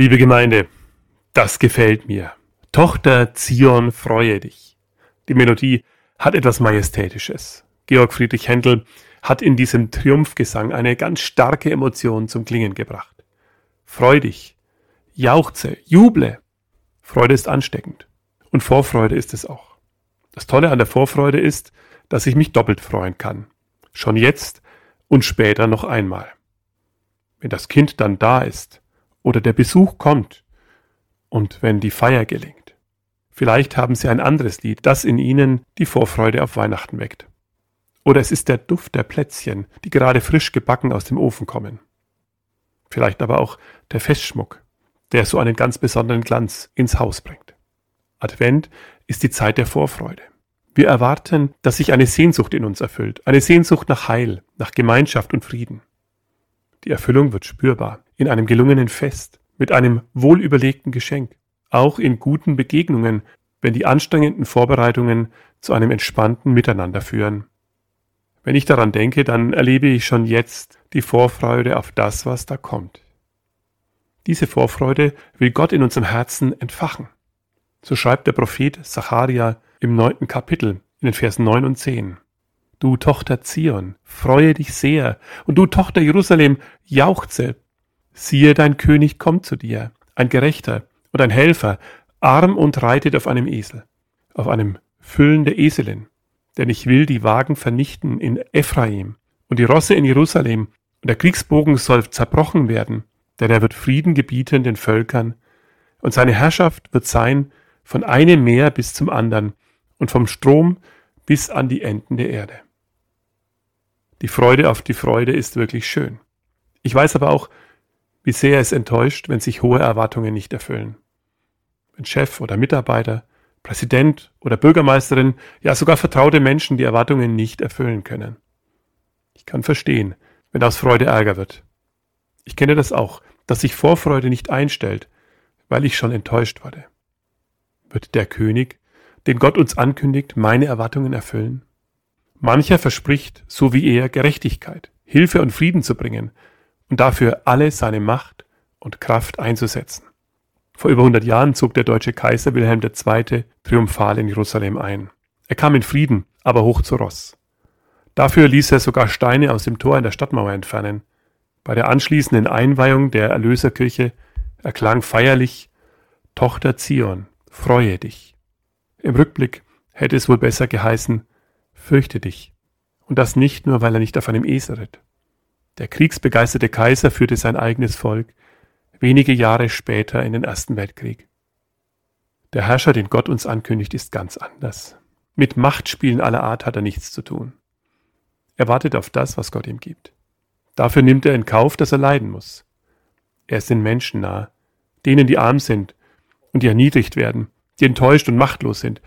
Liebe Gemeinde, das gefällt mir. Tochter Zion, freue dich. Die Melodie hat etwas Majestätisches. Georg Friedrich Händel hat in diesem Triumphgesang eine ganz starke Emotion zum Klingen gebracht. Freu dich, jauchze, juble. Freude ist ansteckend. Und Vorfreude ist es auch. Das Tolle an der Vorfreude ist, dass ich mich doppelt freuen kann. Schon jetzt und später noch einmal. Wenn das Kind dann da ist, oder der Besuch kommt und wenn die Feier gelingt. Vielleicht haben Sie ein anderes Lied, das in Ihnen die Vorfreude auf Weihnachten weckt. Oder es ist der Duft der Plätzchen, die gerade frisch gebacken aus dem Ofen kommen. Vielleicht aber auch der Festschmuck, der so einen ganz besonderen Glanz ins Haus bringt. Advent ist die Zeit der Vorfreude. Wir erwarten, dass sich eine Sehnsucht in uns erfüllt, eine Sehnsucht nach Heil, nach Gemeinschaft und Frieden. Die Erfüllung wird spürbar in einem gelungenen Fest, mit einem wohlüberlegten Geschenk, auch in guten Begegnungen, wenn die anstrengenden Vorbereitungen zu einem entspannten Miteinander führen. Wenn ich daran denke, dann erlebe ich schon jetzt die Vorfreude auf das, was da kommt. Diese Vorfreude will Gott in unserem Herzen entfachen. So schreibt der Prophet Zacharia im neunten Kapitel in den Versen neun und zehn. Du Tochter Zion, freue dich sehr, und du Tochter Jerusalem, jauchze. Siehe, dein König kommt zu dir, ein Gerechter und ein Helfer, arm und reitet auf einem Esel, auf einem Füllen der Eselin. Denn ich will die Wagen vernichten in Ephraim und die Rosse in Jerusalem, und der Kriegsbogen soll zerbrochen werden, denn er wird Frieden gebieten den Völkern, und seine Herrschaft wird sein von einem Meer bis zum anderen und vom Strom bis an die Enden der Erde. Die Freude auf die Freude ist wirklich schön. Ich weiß aber auch, wie sehr es enttäuscht, wenn sich hohe Erwartungen nicht erfüllen. Wenn Chef oder Mitarbeiter, Präsident oder Bürgermeisterin, ja sogar vertraute Menschen die Erwartungen nicht erfüllen können. Ich kann verstehen, wenn aus Freude Ärger wird. Ich kenne das auch, dass sich Vorfreude nicht einstellt, weil ich schon enttäuscht wurde. Wird der König, den Gott uns ankündigt, meine Erwartungen erfüllen? Mancher verspricht, so wie er, Gerechtigkeit, Hilfe und Frieden zu bringen und dafür alle seine Macht und Kraft einzusetzen. Vor über 100 Jahren zog der deutsche Kaiser Wilhelm II. triumphal in Jerusalem ein. Er kam in Frieden, aber hoch zu Ross. Dafür ließ er sogar Steine aus dem Tor in der Stadtmauer entfernen. Bei der anschließenden Einweihung der Erlöserkirche erklang feierlich Tochter Zion, freue dich. Im Rückblick hätte es wohl besser geheißen, Fürchte dich. Und das nicht nur, weil er nicht auf einem Esel ritt. Der kriegsbegeisterte Kaiser führte sein eigenes Volk wenige Jahre später in den Ersten Weltkrieg. Der Herrscher, den Gott uns ankündigt, ist ganz anders. Mit Machtspielen aller Art hat er nichts zu tun. Er wartet auf das, was Gott ihm gibt. Dafür nimmt er in Kauf, dass er leiden muss. Er ist den Menschen nah, denen, die arm sind und die erniedrigt werden, die enttäuscht und machtlos sind,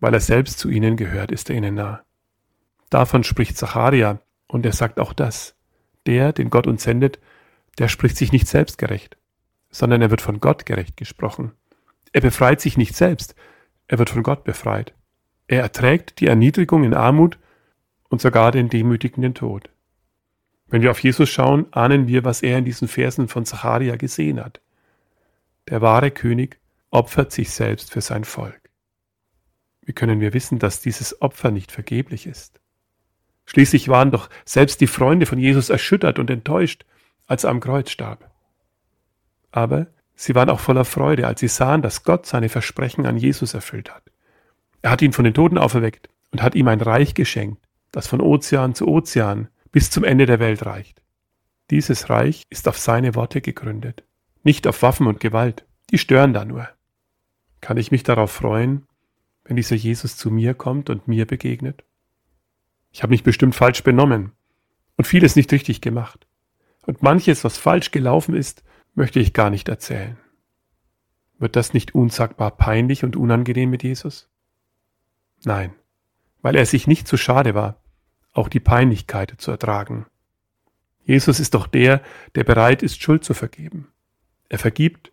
weil er selbst zu ihnen gehört, ist er ihnen nah. Davon spricht Zacharia, und er sagt auch das. Der, den Gott uns sendet, der spricht sich nicht selbst gerecht, sondern er wird von Gott gerecht gesprochen. Er befreit sich nicht selbst, er wird von Gott befreit. Er erträgt die Erniedrigung in Armut und sogar den demütigenden Tod. Wenn wir auf Jesus schauen, ahnen wir, was er in diesen Versen von Zacharia gesehen hat. Der wahre König opfert sich selbst für sein Volk. Wie können wir wissen, dass dieses Opfer nicht vergeblich ist? Schließlich waren doch selbst die Freunde von Jesus erschüttert und enttäuscht, als er am Kreuz starb. Aber sie waren auch voller Freude, als sie sahen, dass Gott seine Versprechen an Jesus erfüllt hat. Er hat ihn von den Toten auferweckt und hat ihm ein Reich geschenkt, das von Ozean zu Ozean bis zum Ende der Welt reicht. Dieses Reich ist auf seine Worte gegründet, nicht auf Waffen und Gewalt, die stören da nur. Kann ich mich darauf freuen, wenn dieser Jesus zu mir kommt und mir begegnet? Ich habe mich bestimmt falsch benommen und vieles nicht richtig gemacht. Und manches, was falsch gelaufen ist, möchte ich gar nicht erzählen. Wird das nicht unsagbar peinlich und unangenehm mit Jesus? Nein, weil er sich nicht zu schade war, auch die Peinlichkeit zu ertragen. Jesus ist doch der, der bereit ist, Schuld zu vergeben. Er vergibt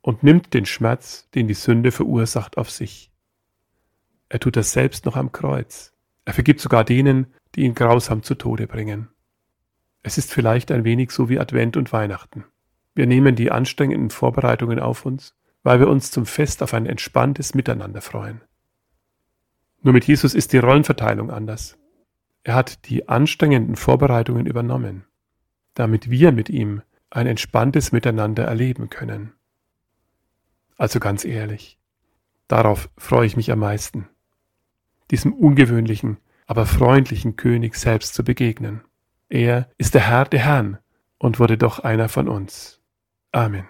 und nimmt den Schmerz, den die Sünde verursacht, auf sich. Er tut das selbst noch am Kreuz. Er vergibt sogar denen, die ihn grausam zu Tode bringen. Es ist vielleicht ein wenig so wie Advent und Weihnachten. Wir nehmen die anstrengenden Vorbereitungen auf uns, weil wir uns zum Fest auf ein entspanntes Miteinander freuen. Nur mit Jesus ist die Rollenverteilung anders. Er hat die anstrengenden Vorbereitungen übernommen, damit wir mit ihm ein entspanntes Miteinander erleben können. Also ganz ehrlich, darauf freue ich mich am meisten, diesem ungewöhnlichen, aber freundlichen König selbst zu begegnen. Er ist der Herr der Herren und wurde doch einer von uns. Amen.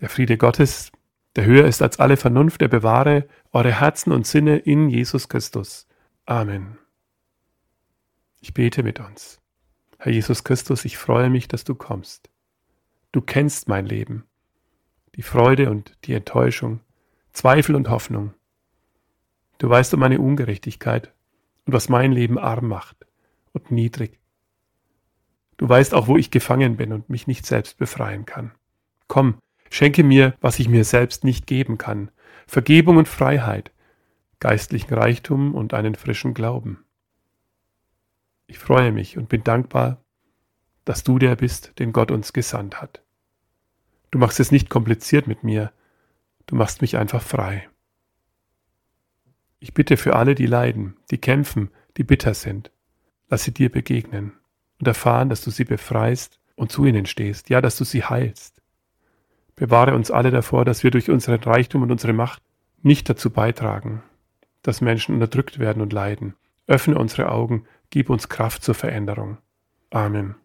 Der Friede Gottes, der höher ist als alle Vernunft, der bewahre eure Herzen und Sinne in Jesus Christus. Amen. Ich bete mit uns. Herr Jesus Christus, ich freue mich, dass du kommst. Du kennst mein Leben, die Freude und die Enttäuschung, Zweifel und Hoffnung. Du weißt um meine Ungerechtigkeit und was mein Leben arm macht und niedrig. Du weißt auch, wo ich gefangen bin und mich nicht selbst befreien kann. Komm, schenke mir, was ich mir selbst nicht geben kann, Vergebung und Freiheit, geistlichen Reichtum und einen frischen Glauben. Ich freue mich und bin dankbar, dass du der bist, den Gott uns gesandt hat. Du machst es nicht kompliziert mit mir, du machst mich einfach frei. Ich bitte für alle, die leiden, die kämpfen, die bitter sind, lass sie dir begegnen und erfahren, dass du sie befreist und zu ihnen stehst, ja, dass du sie heilst. Bewahre uns alle davor, dass wir durch unseren Reichtum und unsere Macht nicht dazu beitragen, dass Menschen unterdrückt werden und leiden. Öffne unsere Augen, gib uns Kraft zur Veränderung. Amen.